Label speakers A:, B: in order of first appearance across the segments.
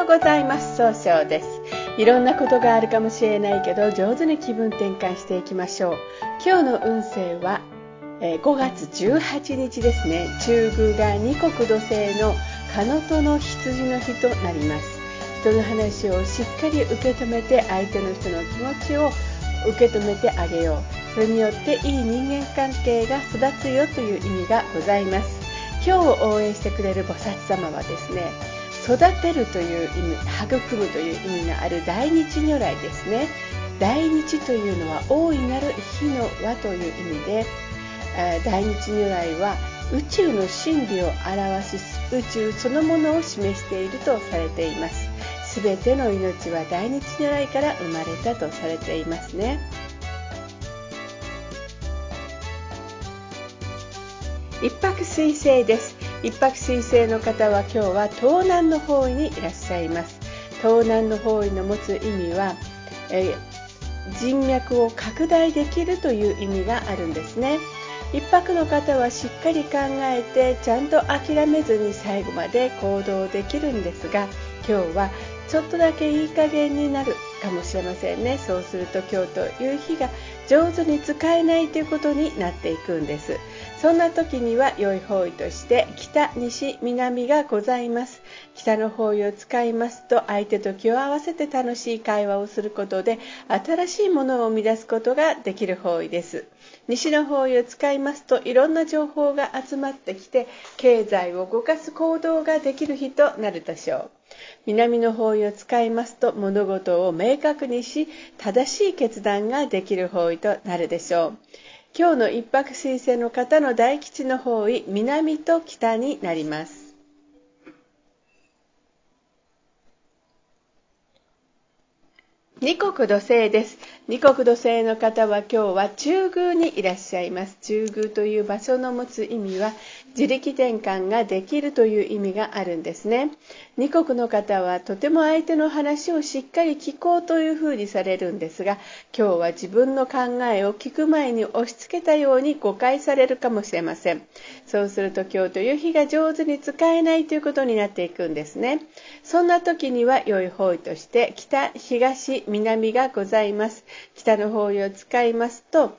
A: ようございます。総称です。いろんなことがあるかもしれないけど上手に気分転換していきましょう。今日の運勢は5月18日ですね。中宮が二国土星のカノトの羊の日となります。人の話をしっかり受け止めて相手の人の気持ちを受け止めてあげよう。それによっていい人間関係が育つよという意味がございます。今日を応援してくれる菩薩様はですね育てるという意味育むという意味がある大日如来ですね。大日というのは大いなる火の輪という意味で大日如来は宇宙の真理を表し宇宙そのものを示しているとされています。すべての命は大日如来から生まれたとされていますね。一泊水星です。一泊水星の方は今日は東南の方位にいらっしゃいます。東南の方位の持つ意味は、えー、人脈を拡大できるという意味があるんですね。一泊の方はしっかり考えてちゃんと諦めずに最後まで行動できるんですが今日はちょっとだけいい加減になるかもしれませんね。そうすると今日という日が上手に使えないということになっていくんです。そんな時には良い方位として北西南がございます。北の方位を使いますと相手と気を合わせて楽しい会話をすることで新しいものを生み出すことができる方位です。西の方位を使いますといろんな情報が集まってきて経済を動かす行動ができる日となるでしょう。南の方位を使いますと物事を明確にし正しい決断ができる方位となるでしょう。今日の一泊水星の方の大吉の方位南と北になります。二国土星です。二国土星の方は今日は中宮にいらっしゃいます。中宮という場所の持つ意味は自力転換ができるという意味があるんですね。二国の方はとても相手の話をしっかり聞こうというふうにされるんですが今日は自分の考えを聞く前に押し付けたように誤解されるかもしれません。そうすると今日という日が上手に使えないということになっていくんですね。そんな時には良い方位として北東南がございます。北の方位を使いますと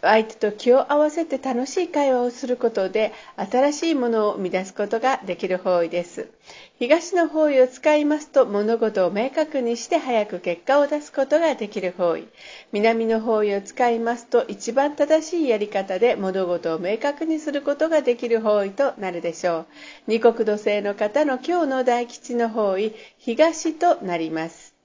A: 相手と気を合わせて楽しい会話をすることで新しいものを生み出すことができる方位です。東の方位を使いますと物事を明確にして早く結果を出すことができる方位。南の方位を使いますと一番正しいやり方で物事を明確にすることができる方位となるでしょう。二国土星の方の今日の大吉の方位東となります。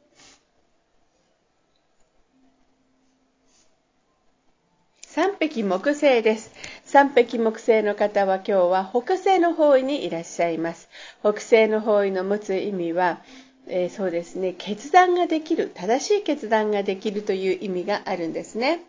A: 匹木星です。三匹木星の方は今日は北西の方位にいらっしゃいます。北西の方位の持つ意味は、えー、そうですね、決断ができる、正しい決断ができるという意味があるんですね。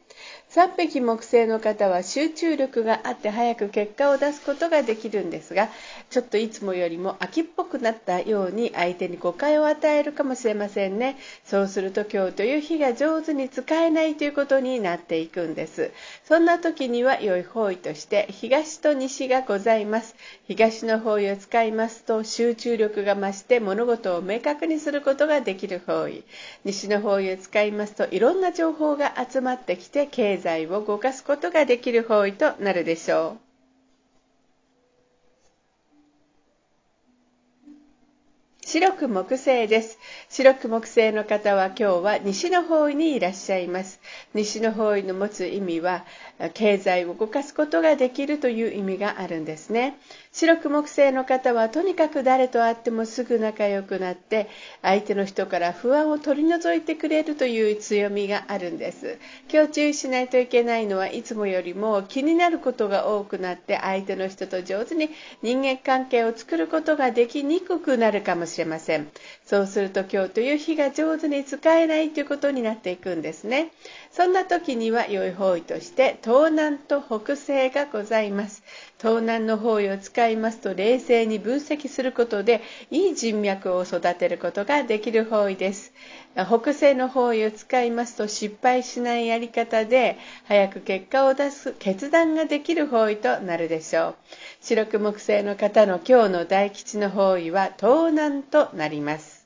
A: 3匹木星の方は集中力があって早く結果を出すことができるんですがちょっといつもよりも秋っぽくなったように相手に誤解を与えるかもしれませんね。そうすると今日という日が上手に使えないということになっていくんです。そんな時には良い方位として東と西がございます。東の方位を使いますと集中力が増して物事を明確にすることができる方位。西の方位を使いますといろんな情報が集まってきてで経済を動かすことができる方位となるでしょう。白く木星です。白く木星の方は今日は西の方位にいらっしゃいます。西の方位の持つ意味は経済を動かすことができるという意味があるんですね。白く木星の方はとにかく誰と会ってもすぐ仲良くなって相手の人から不安を取り除いてくれるという強みがあるんです。今日注意しないといけないのはいつもよりも気になることが多くなって相手の人と上手に人間関係を作ることができにくくなるかもしれません。そうすると今日という日が上手に使えないということになっていくんですね。そんな時には良い方位として東南と北西がございます。東南の方位を使いますと冷静に分析することでいい人脈を育てることができる方位です。北西の方位を使いますと失敗しないやり方で早く結果を出す決断ができる方位となるでしょう。白く木星の方の今日の大吉の方位は東南となります。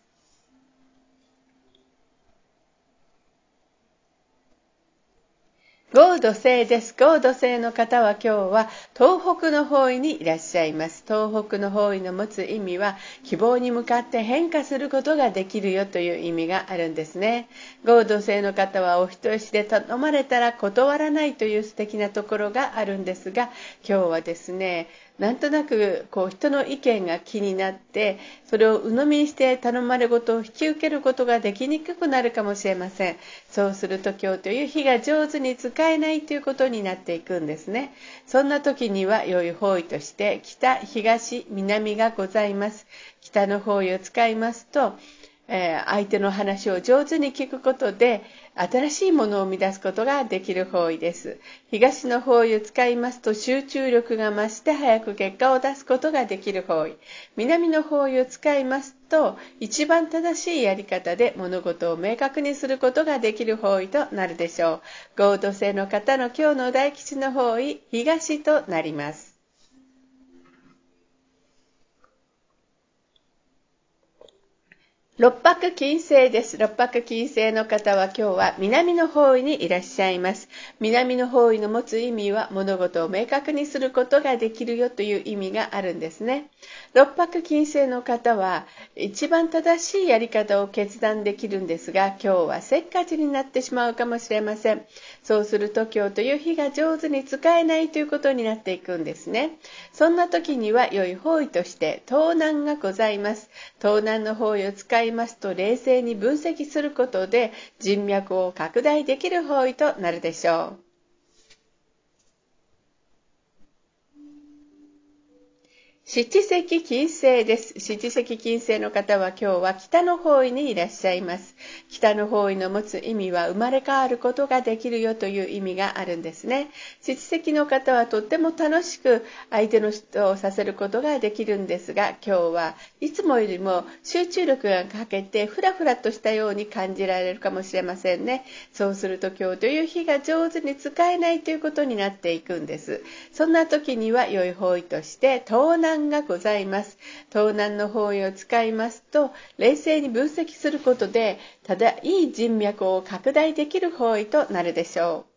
A: 合土星です。合土星の方は今日は東北の方位にいらっしゃいます。東北の方位の持つ意味は希望に向かって変化することができるよという意味があるんですね。ゴード星の方はお人よしで頼まれたら断らないという素敵なところがあるんですが、今日はですね、なんとなくこう人の意見が気になってそれを鵜呑みにして頼まれ事を引き受けることができにくくなるかもしれません。そうすると今日という日が上手に使えないということになっていくんですね。そんな時には良い方位として北東南がございます。北の方位を使いますとえ相手の話を上手に聞くことで新しいものを生み出すことができる方位です。東の方位を使いますと集中力が増して早く結果を出すことができる方位。南の方位を使いますと一番正しいやり方で物事を明確にすることができる方位となるでしょう。合同性の方の今日の大吉の方位、東となります。六白金星です。六白金星の方は今日は南の方位にいらっしゃいます。南の方位の持つ意味は物事を明確にすることができるよという意味があるんですね。六白金星の方は一番正しいやり方を決断できるんですが、今日はせっかちになってしまうかもしれません。そうすると今日という日が上手に使えないということになっていくんですね。そんな時には良い方位として盗難がございます。盗難の方位を使いますと冷静に分析することで人脈を拡大できる方位となるでしょう。七石金星です。七石金星の方は今日は北の方位にいらっしゃいます。北の方位の持つ意味は生まれ変わることができるよという意味があるんですね。七石の方はとっても楽しく相手の人をさせることができるんですが、今日はいつもよりも集中力が欠けてふらふらとしたように感じられるかもしれませんね。そうすると今日という日が上手に使えないということになっていくんです。そんな時には良い方位として東南がございます。東南の方位を使いますと、冷静に分析することで、ただいい人脈を拡大できる方位となるでしょう。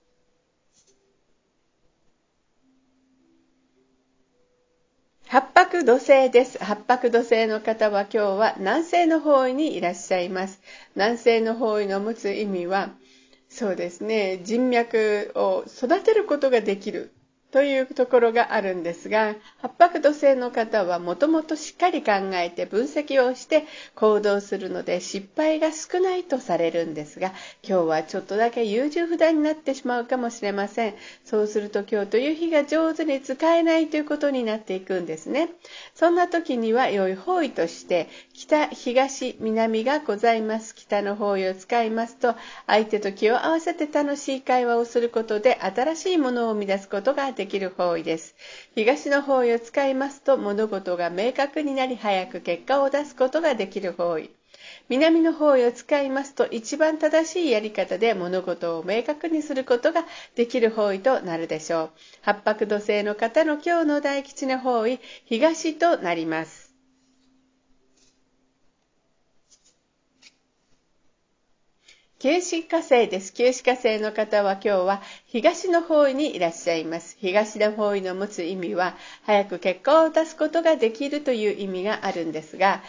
A: 八白土星です。八白土星の方は今日は南西の方位にいらっしゃいます。南西の方位の持つ意味は、そうですね、人脈を育てることができるというところがあるんですが八白土星の方はもともとしっかり考えて分析をして行動するので失敗が少ないとされるんですが今日はちょっとだけ優柔不断になってしまうかもしれません。そうすると今日という日が上手に使えないということになっていくんですね。そんな時には良い方位として北東南がございます。北の方位を使いますと相手と気を合わせて楽しい会話をすることで新しいものを生み出すことがでできる方位です。東の方位を使いますと物事が明確になり早く結果を出すことができる方位。南の方位を使いますと一番正しいやり方で物事を明確にすることができる方位となるでしょう。八白土星の方の今日の大吉の方位、東となります。九死火星です。九死火星の方は今日は東の方位にいらっしゃいます。東の方位の持つ意味は、早く結果を出すことができるという意味があるんですが、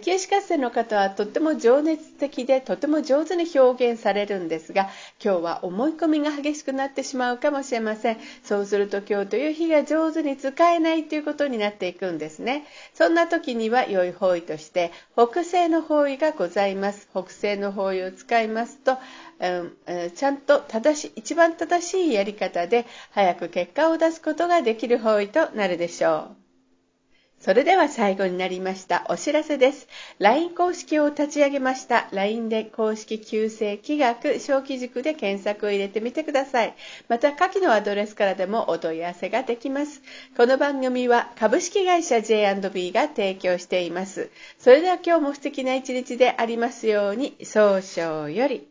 A: 九死火星の方はとっても情熱的で、とても上手に表現されるんですが、今日は思い込みが激しくなってしまうかもしれません。そうすると今日という日が上手に使えないということになっていくんですね。そんな時には良い方位として、北西の方位がございます。北西の方位を使いますと、うん、ちゃんと正しい、一番正しいやり方で早く結果を出すことができる方位となるでしょう。それでは最後になりましたお知らせです。LINE 公式を立ち上げました。LINE で公式旧正気学小規塾で検索を入れてみてください。また下記のアドレスからでもお問い合わせができます。この番組は株式会社 J&B が提供しています。それでは今日も素敵な一日でありますように、早々より。